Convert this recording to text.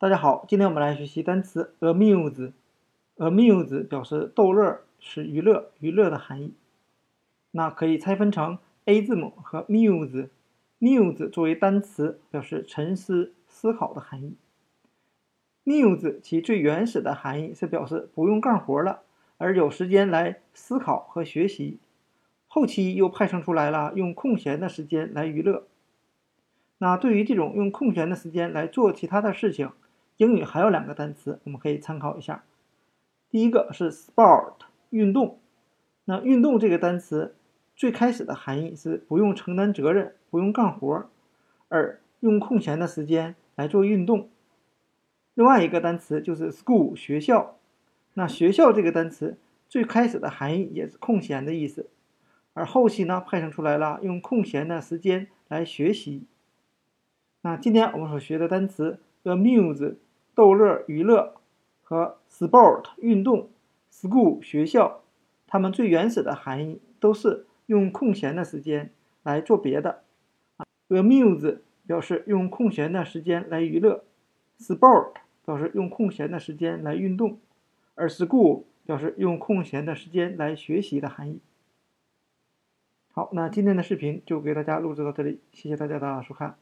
大家好，今天我们来学习单词 amuse。amuse 表示逗乐，是娱乐、娱乐的含义。那可以拆分成 a 字母和 muse。muse 作为单词，表示沉思、思考的含义。muse 其最原始的含义是表示不用干活了，而有时间来思考和学习。后期又派生出来了，用空闲的时间来娱乐。那对于这种用空闲的时间来做其他的事情，英语还有两个单词，我们可以参考一下。第一个是 sport，运动。那运动这个单词最开始的含义是不用承担责任，不用干活，而用空闲的时间来做运动。另外一个单词就是 school，学校。那学校这个单词最开始的含义也是空闲的意思，而后期呢派生出来了用空闲的时间来学习。那今天我们所学的单词 amuse。逗乐、娱乐和 sport 运动，school 学校，它们最原始的含义都是用空闲的时间来做别的。amuse 表示用空闲的时间来娱乐，sport 表示用空闲的时间来运动，而 school 表示用空闲的时间来学习的含义。好，那今天的视频就给大家录制到这里，谢谢大家的收看。